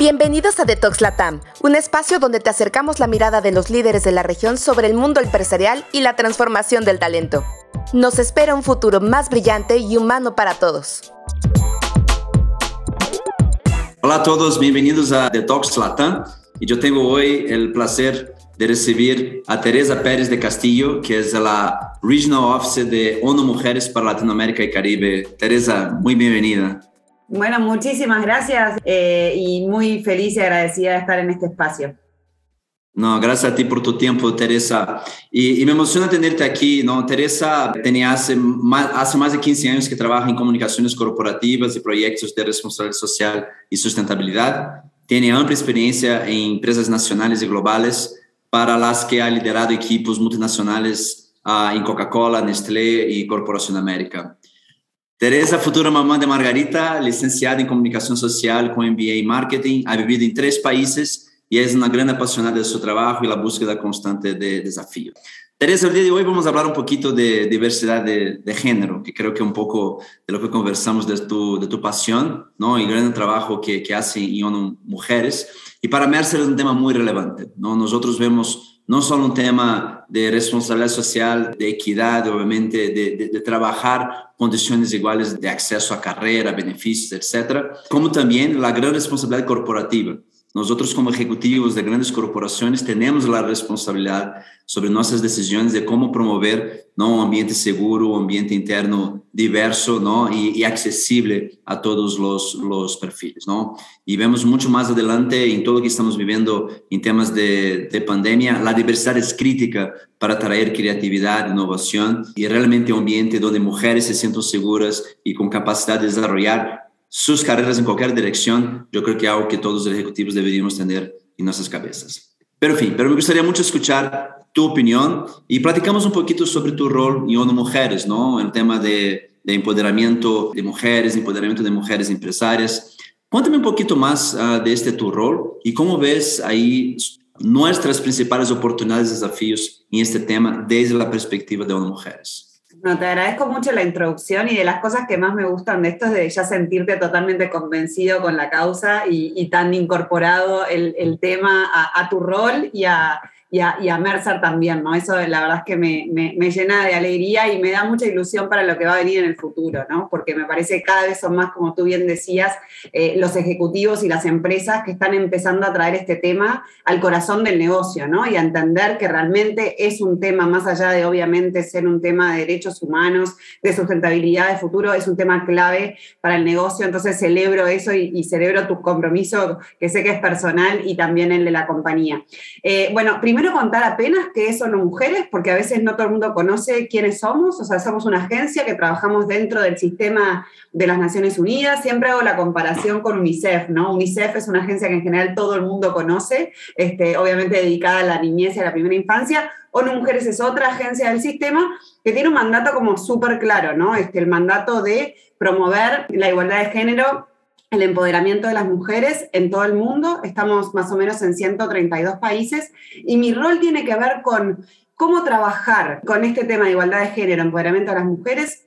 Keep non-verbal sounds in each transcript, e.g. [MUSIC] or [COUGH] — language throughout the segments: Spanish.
Bienvenidos a Detox Latam, un espacio donde te acercamos la mirada de los líderes de la región sobre el mundo empresarial y la transformación del talento. Nos espera un futuro más brillante y humano para todos. Hola a todos, bienvenidos a Detox Latam. Y yo tengo hoy el placer de recibir a Teresa Pérez de Castillo, que es la Regional Officer de ONU Mujeres para Latinoamérica y Caribe. Teresa, muy bienvenida. Bueno, muchísimas gracias eh, y muy feliz y agradecida de estar en este espacio. No, gracias a ti por tu tiempo, Teresa. Y, me emociona tenerte aquí, ¿no? Teresa tenía hace más, hace más de 15 años que trabaja en comunicaciones corporativas y proyectos de responsabilidad social y sustentabilidad. Tiene amplia experiencia en empresas nacionales y globales para las que ha liderado equipos multinacionales uh, en Coca-Cola, Nestlé y Corporación América. Teresa, futura mamá de Margarita, licenciada en Comunicación Social con MBA en Marketing, ha vivido en tres países y es una gran apasionada de su trabajo y la búsqueda constante de desafío. Teresa, el día de hoy vamos a hablar un poquito de diversidad de, género, que creo que un poco de lo que conversamos de tu, de tu pasión ¿no? y gran trabajo que, que hacen en ONU Mujeres. Y para Mercer es un tema muy relevante. ¿no? Nosotros vemos no solo un tema de responsabilidad social, de equidad, obviamente, de, trabajar condiciones iguales de acceso a carrera, beneficios, etcétera, como también la gran responsabilidad corporativa. Nosotros como ejecutivos de grandes corporaciones tenemos la responsabilidad sobre nuestras decisiones de cómo promover un ambiente seguro, un ambiente interno diverso y, accesible a todos los, los, perfiles. ¿no? Y vemos mucho más adelante en todo lo que estamos viviendo en temas de, de pandemia, la diversidad es crítica para traer creatividad, innovación y realmente un ambiente donde mujeres se sientan seguras y con capacidad de desarrollar sus carreras en cualquier dirección, yo creo que es algo que todos los ejecutivos deberíamos tener en nuestras cabezas. Pero en fin, pero me gustaría mucho escuchar tu opinión y platicamos un poquito sobre tu rol en ONU Mujeres, ¿no? El tema de, de empoderamiento de mujeres, empoderamiento de mujeres empresarias. Cuéntame un poquito más uh, de este tu rol y cómo ves ahí nuestras principales oportunidades y desafíos en este tema desde la perspectiva de ONU Mujeres. No, te agradezco mucho la introducción y de las cosas que más me gustan de esto es de ya sentirte totalmente convencido con la causa y, tan incorporado el, tema a, a, tu rol y a, y a, Mercer también, ¿no? Eso la verdad es que me, me, llena de alegría y me da mucha ilusión para lo que va a venir en el futuro, ¿no? Porque me parece que cada vez son más, como tú bien decías, eh, los ejecutivos y las empresas que están empezando a traer este tema al corazón del negocio, ¿no? Y a entender que realmente es un tema, más allá de obviamente ser un tema de derechos humanos, de sustentabilidad de futuro, es un tema clave para el negocio. Entonces celebro eso y, celebro tu compromiso, que sé que es personal, y también el de la compañía. Eh, bueno, primero primero contar apenas qué son mujeres, porque a veces no todo el mundo conoce quiénes somos, o sea, somos una agencia que trabajamos dentro del sistema de las Naciones Unidas, siempre hago la comparación con UNICEF, ¿no? UNICEF es una agencia que en general todo el mundo conoce, este, obviamente dedicada a la niñez y a la primera infancia, ONU Mujeres es otra agencia del sistema que tiene un mandato como súper claro, ¿no? Este, el mandato de promover la igualdad de género el empoderamiento de las mujeres en todo el mundo. Estamos más o menos en 132 países y mi rol tiene que ver con cómo trabajar con este tema de igualdad de género, empoderamiento de las mujeres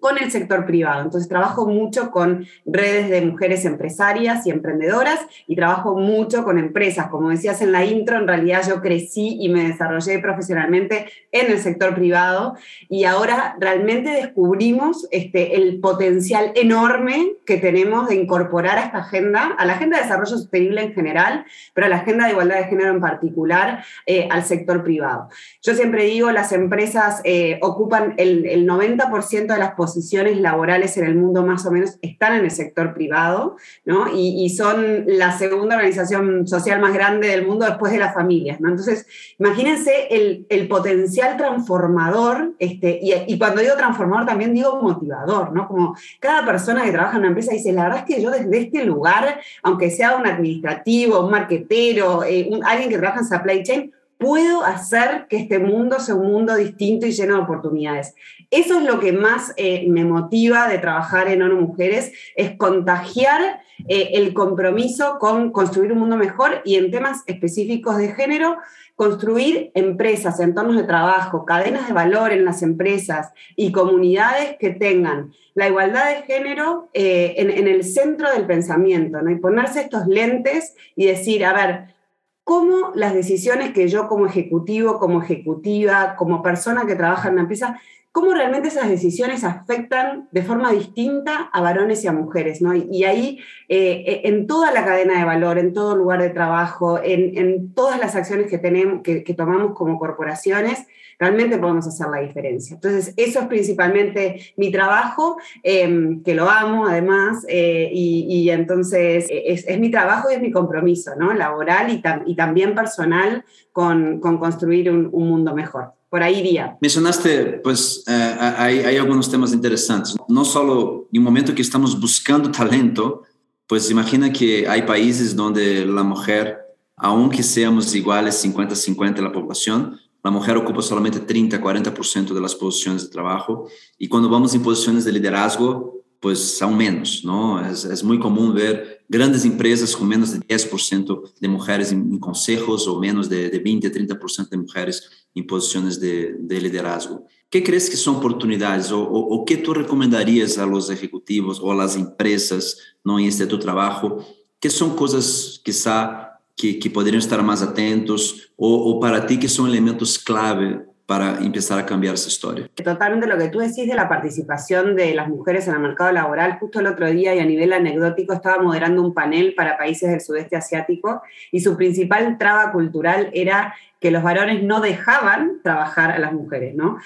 con el sector privado. Entonces trabajo mucho con redes de mujeres empresarias y emprendedoras y trabajo mucho con empresas. Como decías en la intro, en realidad yo crecí y me desarrollé profesionalmente en el sector privado y ahora realmente descubrimos este, el potencial enorme que tenemos de incorporar a esta agenda, a la agenda de desarrollo sostenible en general, pero a la agenda de igualdad de género en particular, eh, al sector privado. Yo siempre digo, las empresas eh, ocupan el, el 90% de las posibilidades posiciones laborales en el mundo más o menos están en el sector privado, ¿no? Y, son la segunda organización social más grande del mundo después de las familias, ¿no? Entonces, imagínense el, el potencial transformador, este, y, y, cuando digo transformador también digo motivador, ¿no? Como cada persona que trabaja en una empresa dice, la verdad es que yo desde este lugar, aunque sea un administrativo, un marquetero, eh, alguien que trabaja en supply chain, puedo hacer que este mundo sea un mundo distinto y lleno de oportunidades. Eso es lo que más eh, me motiva de trabajar en ONU Mujeres, es contagiar eh, el compromiso con construir un mundo mejor y en temas específicos de género, construir empresas, entornos de trabajo, cadenas de valor en las empresas y comunidades que tengan la igualdad de género eh, en, el centro del pensamiento, ¿no? y ponerse estos lentes y decir, a ver, cómo las decisiones que yo como ejecutivo, como ejecutiva, como persona que trabaja en una empresa, cómo realmente esas decisiones afectan de forma distinta a varones y a mujeres, ¿no? Y, ahí, eh, eh, en toda la cadena de valor, en todo lugar de trabajo, en, todas las acciones que, tenemos, que tomamos como corporaciones, realmente podemos hacer la diferencia. Entonces, eso es principalmente mi trabajo, em, que lo amo además, eh, y, entonces es, mi trabajo y es mi compromiso, ¿no? Laboral y, también personal con, con construir un, mundo mejor. Por ahí iría. Mencionaste, pues, eh, hay, hay algunos temas interesantes. No solo en un momento que estamos buscando talento, pues imagina que hay países donde la mujer, aunque seamos iguales 50-50 la población, la mujer ocupa solamente 30, 40% de las posiciones de trabajo y cuando vamos en posiciones de liderazgo, pues aún menos, ¿no? Es, es muy común ver grandes empresas con menos de 10% de mujeres en, consejos o menos de, de 20, 30% de mujeres en posiciones de, de, liderazgo. ¿Qué crees que son oportunidades o, o, o, qué tú recomendarías a los ejecutivos o a las empresas ¿no? en este tu trabajo? ¿Qué son cosas quizá que, que estar mais atentos ou, ou para ti que são elementos clave para empezar a cambiar esa historia. Totalmente lo que tú decís de la participación de las mujeres en el mercado laboral. Justo el otro día y a nivel anecdótico estaba moderando un panel para países del sudeste asiático y su principal traba cultural era que los varones no dejaban trabajar a las mujeres, ¿no?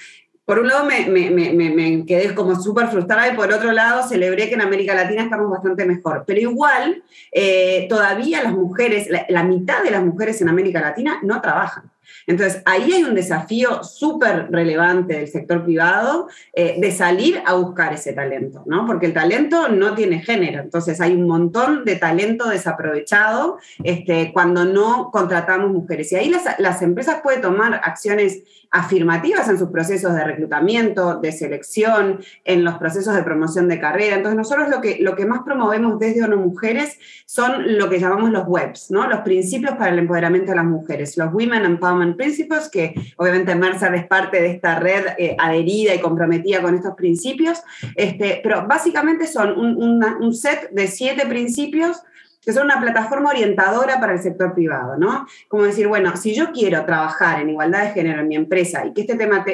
Por un lado me, quedé como súper frustrada y por otro lado celebré que en América Latina estamos bastante mejor. Pero igual, eh, todavía las mujeres, la, mitad de las mujeres en América Latina no trabajan. Entonces, ahí hay un desafío súper relevante del sector privado eh, de salir a buscar ese talento, ¿no? Porque el talento no tiene género. Entonces, hay un montón de talento desaprovechado este, cuando no contratamos mujeres. Y ahí las, las empresas pueden tomar acciones afirmativas en sus procesos de reclutamiento, de selección, en los procesos de promoción de carrera. Entonces, nosotros lo que, lo que más promovemos desde ONU Mujeres son lo que llamamos los WEBs, ¿no? los principios para el empoderamiento de las mujeres, los Women Empowerment Principles, que obviamente Mercer es parte de esta red eh, adherida y comprometida con estos principios, este, pero básicamente son un, un set de siete principios que son una plataforma orientadora para el sector privado, ¿no? Como decir, bueno, si yo quiero trabajar en igualdad de género en mi empresa y que este tema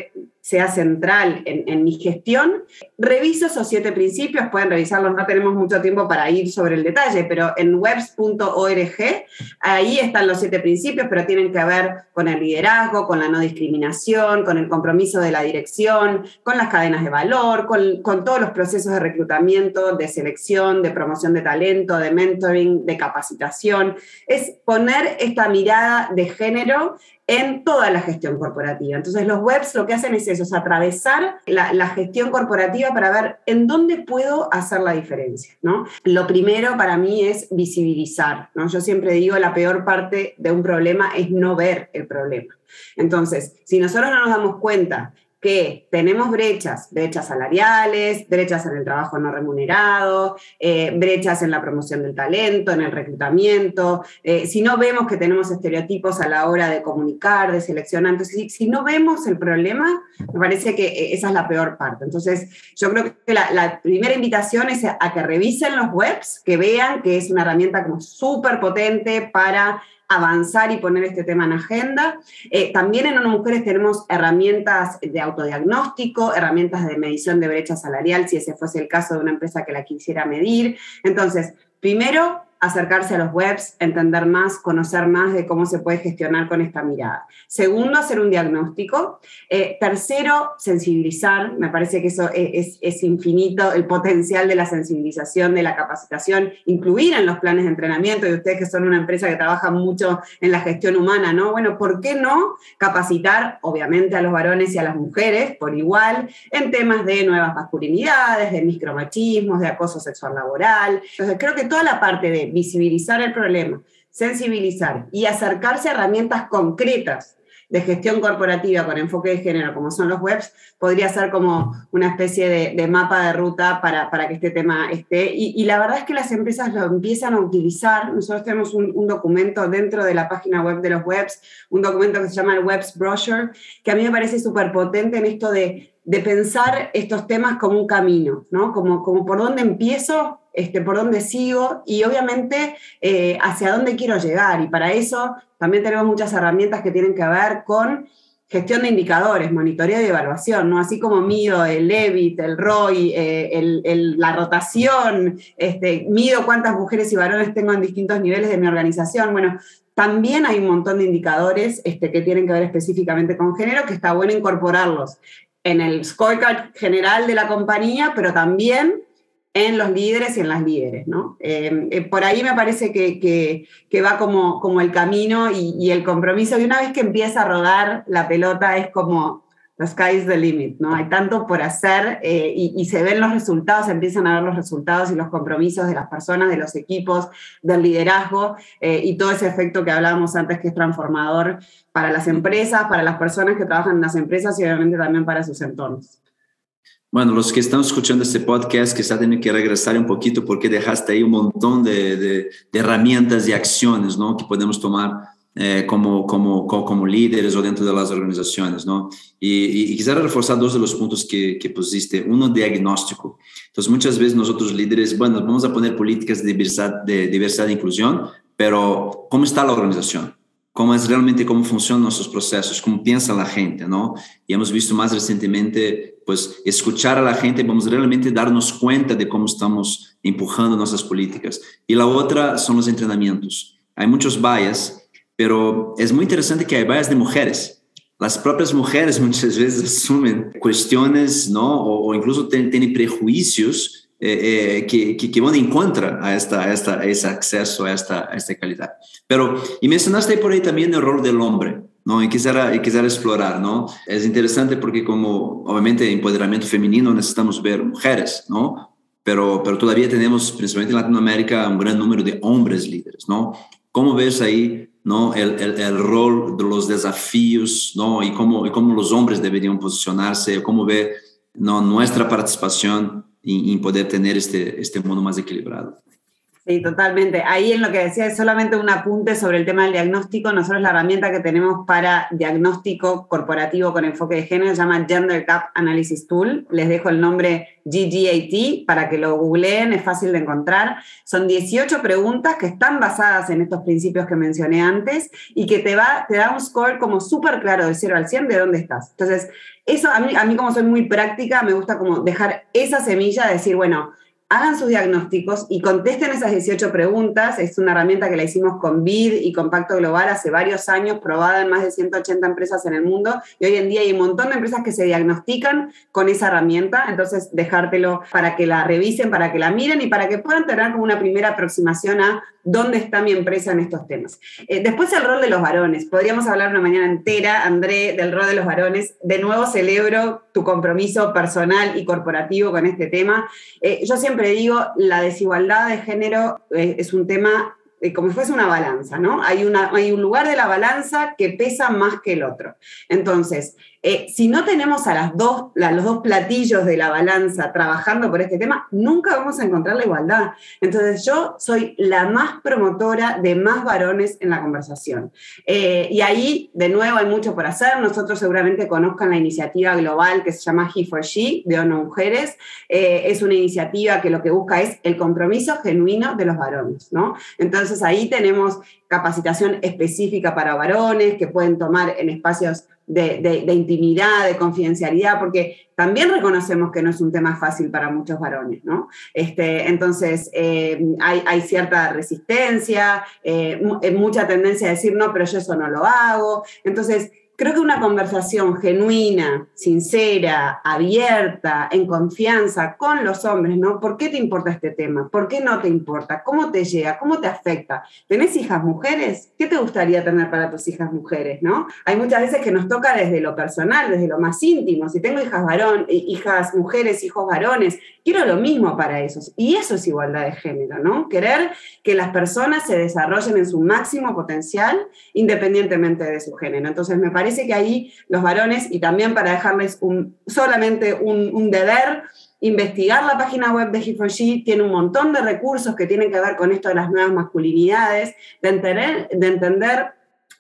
sea central en, mi gestión, reviso esos siete principios, pueden revisarlos, no tenemos mucho tiempo para ir sobre el detalle, pero en webs.org, ahí están los siete principios, pero tienen que ver con el liderazgo, con la no discriminación, con el compromiso de la dirección, con las cadenas de valor, con, todos los procesos de reclutamiento, de selección, de promoción de talento, de mentoring, de capacitación. Es poner esta mirada de género en toda la gestión corporativa. Entonces los webs lo que hacen es eso, es atravesar la, gestión corporativa para ver en dónde puedo hacer la diferencia. ¿no? Lo primero para mí es visibilizar. ¿no? Yo siempre digo, la peor parte de un problema es no ver el problema. Entonces, si nosotros no nos damos cuenta que tenemos brechas, brechas salariales, brechas en el trabajo no remunerado, eh, brechas en la promoción del talento, en el reclutamiento, eh, si no vemos que tenemos estereotipos a la hora de comunicar, de seleccionar, entonces si, no vemos el problema, me parece que eh, esa es la peor parte. Entonces yo creo que la, primera invitación es a que revisen los webs, que vean que es una herramienta como súper potente para avanzar y poner este tema en agenda. Eh, también en ONU Mujeres tenemos herramientas de autodiagnóstico, herramientas de medición de brecha salarial, si ese fuese el caso de una empresa que la quisiera medir. Entonces, primero, acercarse a los webs, entender más, conocer más de cómo se puede gestionar con esta mirada. Segundo, hacer un diagnóstico. Eh, tercero, sensibilizar. Me parece que eso es, es, infinito el potencial de la sensibilización, de la capacitación, incluir en los planes de entrenamiento, y ustedes que son una empresa que trabaja mucho en la gestión humana, ¿no? Bueno, ¿por qué no capacitar, obviamente, a los varones y a las mujeres por igual en temas de nuevas masculinidades, de micromachismos, de acoso sexual laboral? Entonces, creo que toda la parte de visibilizar el problema, sensibilizar y acercarse a herramientas concretas de gestión corporativa con enfoque de género, como son los webs, podría ser como una especie de, mapa de ruta para, para, que este tema esté. Y, la verdad es que las empresas lo empiezan a utilizar. Nosotros tenemos un, un, documento dentro de la página web de los webs, un documento que se llama el Webs Brochure, que a mí me parece súper potente en esto de, de, pensar estos temas como un camino, ¿no? Como, como por dónde empiezo este, por dónde sigo y obviamente eh, hacia dónde quiero llegar. Y para eso también tenemos muchas herramientas que tienen que ver con gestión de indicadores, monitoreo y evaluación, ¿no? Así como mido el EBIT, el ROI, eh, la rotación, este, mido cuántas mujeres y varones tengo en distintos niveles de mi organización. Bueno, también hay un montón de indicadores este, que tienen que ver específicamente con género, que está bueno incorporarlos en el scorecard general de la compañía, pero también en los líderes y en las líderes, ¿no? Eh, eh, por ahí me parece que, que, va como, como el camino y, el compromiso, y una vez que empieza a rodar la pelota es como the sky is the limit, ¿no? Hay tanto por hacer eh, y, se ven los resultados, empiezan a ver los resultados y los compromisos de las personas, de los equipos, del liderazgo y todo ese efecto que hablábamos antes que es transformador para las empresas, para las personas que trabajan en las empresas y obviamente también para sus entornos. Bueno, los que están escuchando este podcast, quizá tienen que regresar un poquito porque dejaste ahí un montón de, de, herramientas y acciones ¿no? que podemos tomar eh, como, como, como, líderes o dentro de las organizaciones. ¿no? Y, y, quisiera reforzar dos de los puntos que, que pusiste. Uno, diagnóstico. Entonces, muchas veces nosotros líderes, bueno, vamos a poner políticas de diversidad, de diversidad e inclusión, pero ¿cómo está la organización? Cómo es realmente cómo funcionan nuestros procesos, cómo piensa la gente, ¿no? Y hemos visto más recientemente, pues, escuchar a la gente, vamos realmente darnos cuenta de cómo estamos empujando nuestras políticas. Y la otra son los entrenamientos. Hay muchos bias, pero es muy interesante que hay bias de mujeres. Las propias mujeres [LAUGHS] muchas veces asumen cuestiones, ¿no? O, incluso tienen prejuicios eh, eh, que, que, que, van en contra a, esta, a, esta, a ese acceso a esta, a esta calidad. Pero, y mencionaste por ahí también el rol del hombre, ¿no? Y quisiera, y quisiera explorar, ¿no? Es interesante porque como, obviamente, empoderamiento femenino necesitamos ver mujeres, ¿no? Pero, pero todavía tenemos, principalmente en Latinoamérica, un gran número de hombres líderes, ¿no? ¿Cómo ves ahí ¿no? El, el, el, rol de los desafíos, ¿no? Y cómo, y cómo los hombres deberían posicionarse, cómo ve ¿no? nuestra participación en, poder tener este, este mundo más equilibrado. Sí, totalmente. Ahí en lo que decía es solamente un apunte sobre el tema del diagnóstico. Nosotros la herramienta que tenemos para diagnóstico corporativo con enfoque de género se llama Gender Gap Analysis Tool. Les dejo el nombre GGAT para que lo googleen, es fácil de encontrar. Son 18 preguntas que están basadas en estos principios que mencioné antes y que te, va, te da un score como súper claro de 0 al 100 de dónde estás. Entonces, eso a mí, a mí como soy muy práctica, me gusta como dejar esa semilla de decir, bueno, hagan sus diagnósticos y contesten esas 18 preguntas. Es una herramienta que la hicimos con BID y con Pacto Global hace varios años, probada en más de 180 empresas en el mundo. Y hoy en día hay un montón de empresas que se diagnostican con esa herramienta. Entonces, dejártelo para que la revisen, para que la miren y para que puedan tener como una primera aproximación a dónde está mi empresa en estos temas. Eh, después el rol de los varones. Podríamos hablar una mañana entera, André, del rol de los varones. De nuevo celebro tu compromiso personal y corporativo con este tema. Eh, yo siempre digo, la desigualdad de género eh, es un tema como si fuese una balanza, ¿no? Hay, una, hay un lugar de la balanza que pesa más que el otro. Entonces, eh, si no tenemos a las dos, los dos platillos de la balanza trabajando por este tema, nunca vamos a encontrar la igualdad. Entonces yo soy la más promotora de más varones en la conversación. Eh, y ahí, de nuevo, hay mucho por hacer. Nosotros seguramente conozcan la iniciativa global que se llama He for She, de ONU Mujeres. Eh, es una iniciativa que lo que busca es el compromiso genuino de los varones. ¿no? Entonces ahí tenemos capacitación específica para varones que pueden tomar en espacios de, intimidad, de confidencialidad, porque también reconocemos que no es un tema fácil para muchos varones, ¿no? Este, entonces, eh, hay, cierta resistencia, eh, eh, mucha tendencia a decir, no, pero yo eso no lo hago. Entonces, creo que una conversación genuina, sincera, abierta, en confianza con los hombres, ¿no? ¿Por qué te importa este tema? ¿Por qué no te importa? ¿Cómo te llega? ¿Cómo te afecta? ¿Tenés hijas mujeres? ¿Qué te gustaría tener para tus hijas mujeres, no? Hay muchas veces que nos toca desde lo personal, desde lo más íntimo. Si tengo hijas varón, eh, hijas mujeres, hijos varones, quiero lo mismo para esos. Y eso es igualdad de género, ¿no? Querer que las personas se desarrollen en su máximo potencial independientemente de su género. Entonces, me parece parece que ahí los varones, y también para dejarles un, solamente un, deber, investigar la página web de He4She, tiene un montón de recursos que tienen que ver con esto de las nuevas masculinidades, de entender, de entender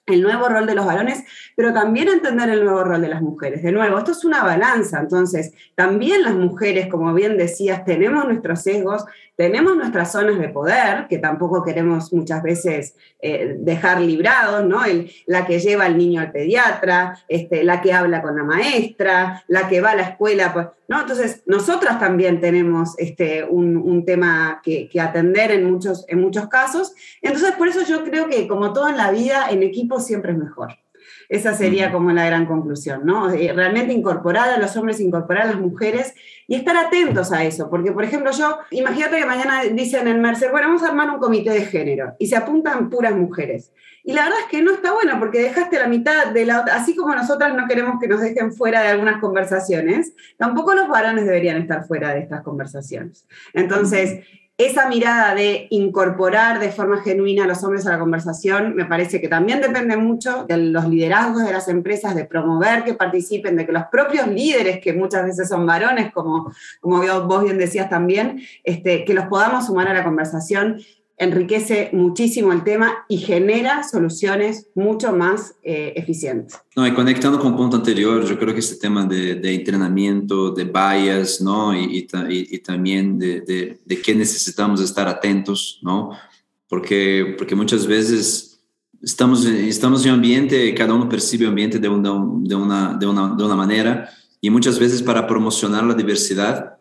el nuevo rol de los varones, pero también entender el nuevo rol de las mujeres. De nuevo, esto es una balanza, entonces también las mujeres, como bien decías, tenemos nuestros sesgos, tenemos nuestras zonas de poder, que tampoco queremos muchas veces eh, dejar librados, ¿no? la que lleva al niño al pediatra, este, la que habla con la maestra, la que va a la escuela, ¿no? Entonces, nosotras también tenemos este, un, tema que, atender en muchos, en muchos casos. Entonces, por eso yo creo que, como todo en la vida, en equipo siempre es mejor. Esa sería como la gran conclusión, ¿no? Eh, realmente incorporar a los hombres, incorporar a las mujeres y estar atentos a eso, porque por ejemplo yo, imagínate que mañana dicen en Mercer, bueno, vamos a armar un comité de género y se apuntan puras mujeres. Y la verdad es que no está bueno porque dejaste la mitad de la así como nosotras no queremos que nos dejen fuera de algunas conversaciones, tampoco los varones deberían estar fuera de estas conversaciones. Entonces, esa mirada de incorporar de forma genuina a los hombres a la conversación me parece que también depende mucho de los liderazgos de las empresas, de promover que participen, de que los propios líderes, que muchas veces son varones, como, como vos bien decías también, este, que los podamos sumar a la conversación enriquece muchísimo el tema y genera soluciones mucho más eh, eficientes. No, y conectando con el punto anterior, yo creo que este tema de, de entrenamiento, de bias, ¿no? Y, y, y también de, de, de, qué necesitamos estar atentos, ¿no? Porque, porque muchas veces estamos, estamos en un ambiente, cada uno percibe el ambiente de una, de, una, de, una, de una manera, y muchas veces para promocionar la diversidad,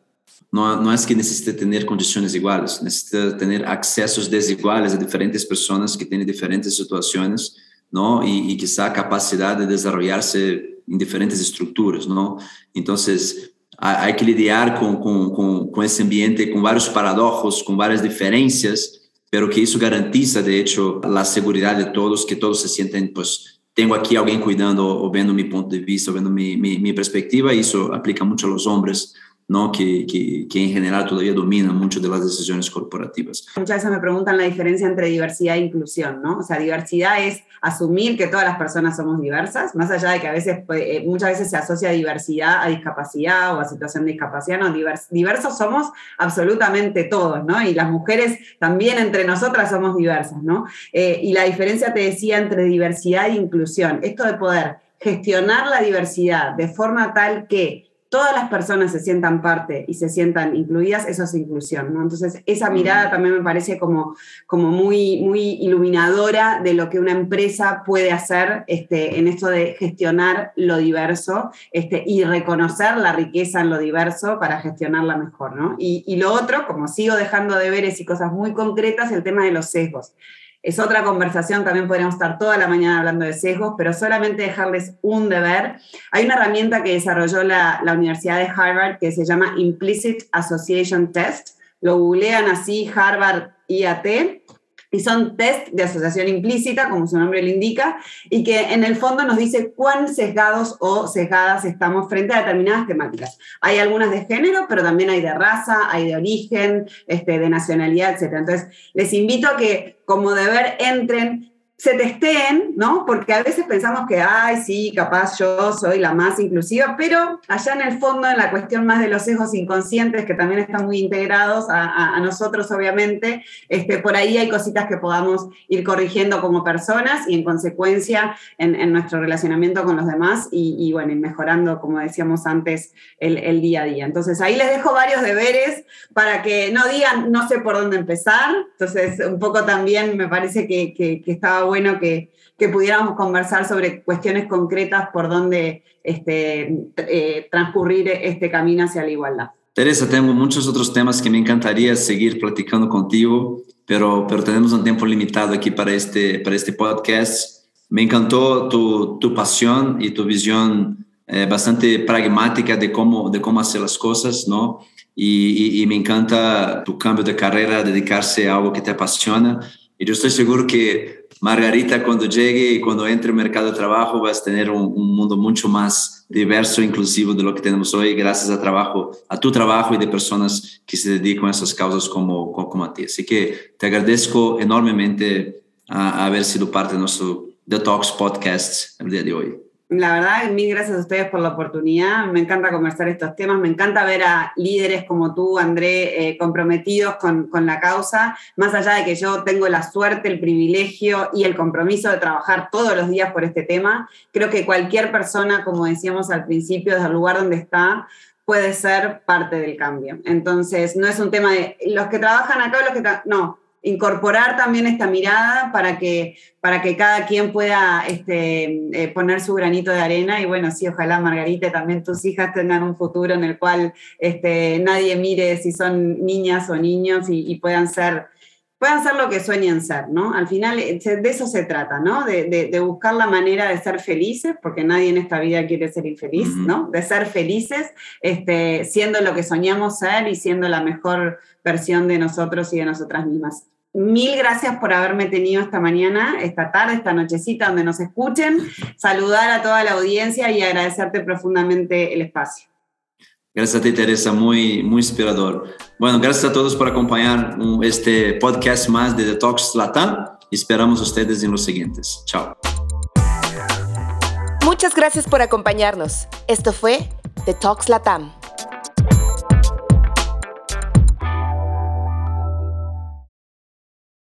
no es que necesite tener condiciones iguales, necesita tener accesos desiguales a diferentes personas que tienen diferentes situaciones, ¿no? Y, y quizá capacidad de desarrollarse en diferentes estructuras, ¿no? Entonces, hay que lidiar con, con, con, ese ambiente, con varios paradojas, con varias diferencias, pero que eso garantiza, de hecho, la seguridad de todos, que todos se sienten, pues, tengo aquí alguien cuidando o viendo mi punto de vista, o viendo mi, mi, mi perspectiva, y eso aplica mucho a hombres ¿no? Que, que, que, en general todavía domina mucho de las decisiones corporativas. Muchas veces me preguntan la diferencia entre diversidad e inclusión, ¿no? O sea, diversidad es asumir que todas las personas somos diversas, más allá de que a veces, eh, muchas veces se asocia diversidad a discapacidad o a situación de discapacidad, no, diversos somos absolutamente todos, ¿no? Y las mujeres también entre nosotras somos diversas, ¿no? Eh, y la diferencia, te decía, entre diversidad e inclusión, esto de poder gestionar la diversidad de forma tal que todas las personas se sientan parte y se sientan incluidas, eso es inclusión, ¿no? Entonces, esa mirada también me parece como, como muy, muy iluminadora de lo que una empresa puede hacer este, en esto de gestionar lo diverso este, y reconocer la riqueza en lo diverso para gestionarla mejor, ¿no? Y, y lo otro, como sigo dejando deberes y cosas muy concretas, el tema de los sesgos es otra conversación, también podríamos estar toda la mañana hablando de sesgos, pero solamente dejarles un deber. Hay una herramienta que desarrolló la, la Universidad de Harvard que se llama Implicit Association Test. Lo googlean así, Harvard IAT, y son test de asociación implícita, como su nombre lo indica, y que en el fondo nos dice cuán sesgados o sesgadas estamos frente a determinadas temáticas. Hay algunas de género, pero también hay de raza, hay de origen, este, de nacionalidad, etc. Entonces, les invito a que como deber entren se testeen, ¿no? Porque a veces pensamos que, ay, sí, capaz yo soy la más inclusiva, pero allá en el fondo, en la cuestión más de los sesgos inconscientes, que también están muy integrados a, nosotros, obviamente, este, por ahí hay cositas que podamos ir corrigiendo como personas y en consecuencia en, nuestro relacionamiento con los demás y, bueno, y mejorando, como decíamos antes, el, día a día. Entonces, ahí les dejo varios deberes para que no digan, no sé por dónde empezar. Entonces, un poco también me parece que, que, que estaba bueno que, que pudiéramos conversar sobre cuestiones concretas por dónde este, eh, transcurrir este camino hacia la igualdad. Teresa, tengo muchos otros temas que me encantaría seguir platicando contigo, pero, pero tenemos un tiempo limitado aquí para este, para este podcast. Me encantó tu, tu pasión y tu visión eh, bastante pragmática de cómo, de cómo hacer las cosas, ¿no? Y, y, y, me encanta tu cambio de carrera, dedicarse a algo que te apasiona. Y yo estoy seguro que Margarita, cuando llegue y cuando entre el mercado de trabajo, vas a tener un, un, mundo mucho más diverso inclusivo de lo que tenemos hoy, gracias a, trabajo, a tu trabajo y de personas que se dedican a esas causas como, como, a ti. Así que te agradezco enormemente a, a haber sido parte de nuestro Detox Podcast el día de hoy. La verdad, mil gracias a ustedes por la oportunidad. Me encanta conversar estos temas. Me encanta ver a líderes como tú, André, eh, comprometidos con, con, la causa. Más allá de que yo tengo la suerte, el privilegio y el compromiso de trabajar todos los días por este tema, creo que cualquier persona, como decíamos al principio, desde el lugar donde está, puede ser parte del cambio. Entonces, no es un tema de los que trabajan acá o los que... No, incorporar también esta mirada para que, para que cada quien pueda este, eh, poner su granito de arena y bueno, sí, ojalá Margarita también tus hijas tengan un futuro en el cual este, nadie mire si son niñas o niños y, puedan ser puedan ser lo que sueñen ser, ¿no? Al final eh, de eso se trata, ¿no? De, buscar la manera de ser felices, porque nadie en esta vida quiere ser infeliz, ¿no? De ser felices, este, siendo lo que soñamos ser y siendo la mejor versión de nosotros y de nosotras mismas. Mil gracias por haberme tenido esta mañana, esta tarde, esta nochecita donde nos escuchen. Saludar a toda la audiencia y agradecerte profundamente el espacio. Gracias a ti, Teresa, muy, muy inspirador. Bueno, gracias a todos por acompañar este podcast más de Detox Latam. Esperamos ustedes en los siguientes. Chao. Muchas gracias por acompañarnos. Esto fue Detox Latam.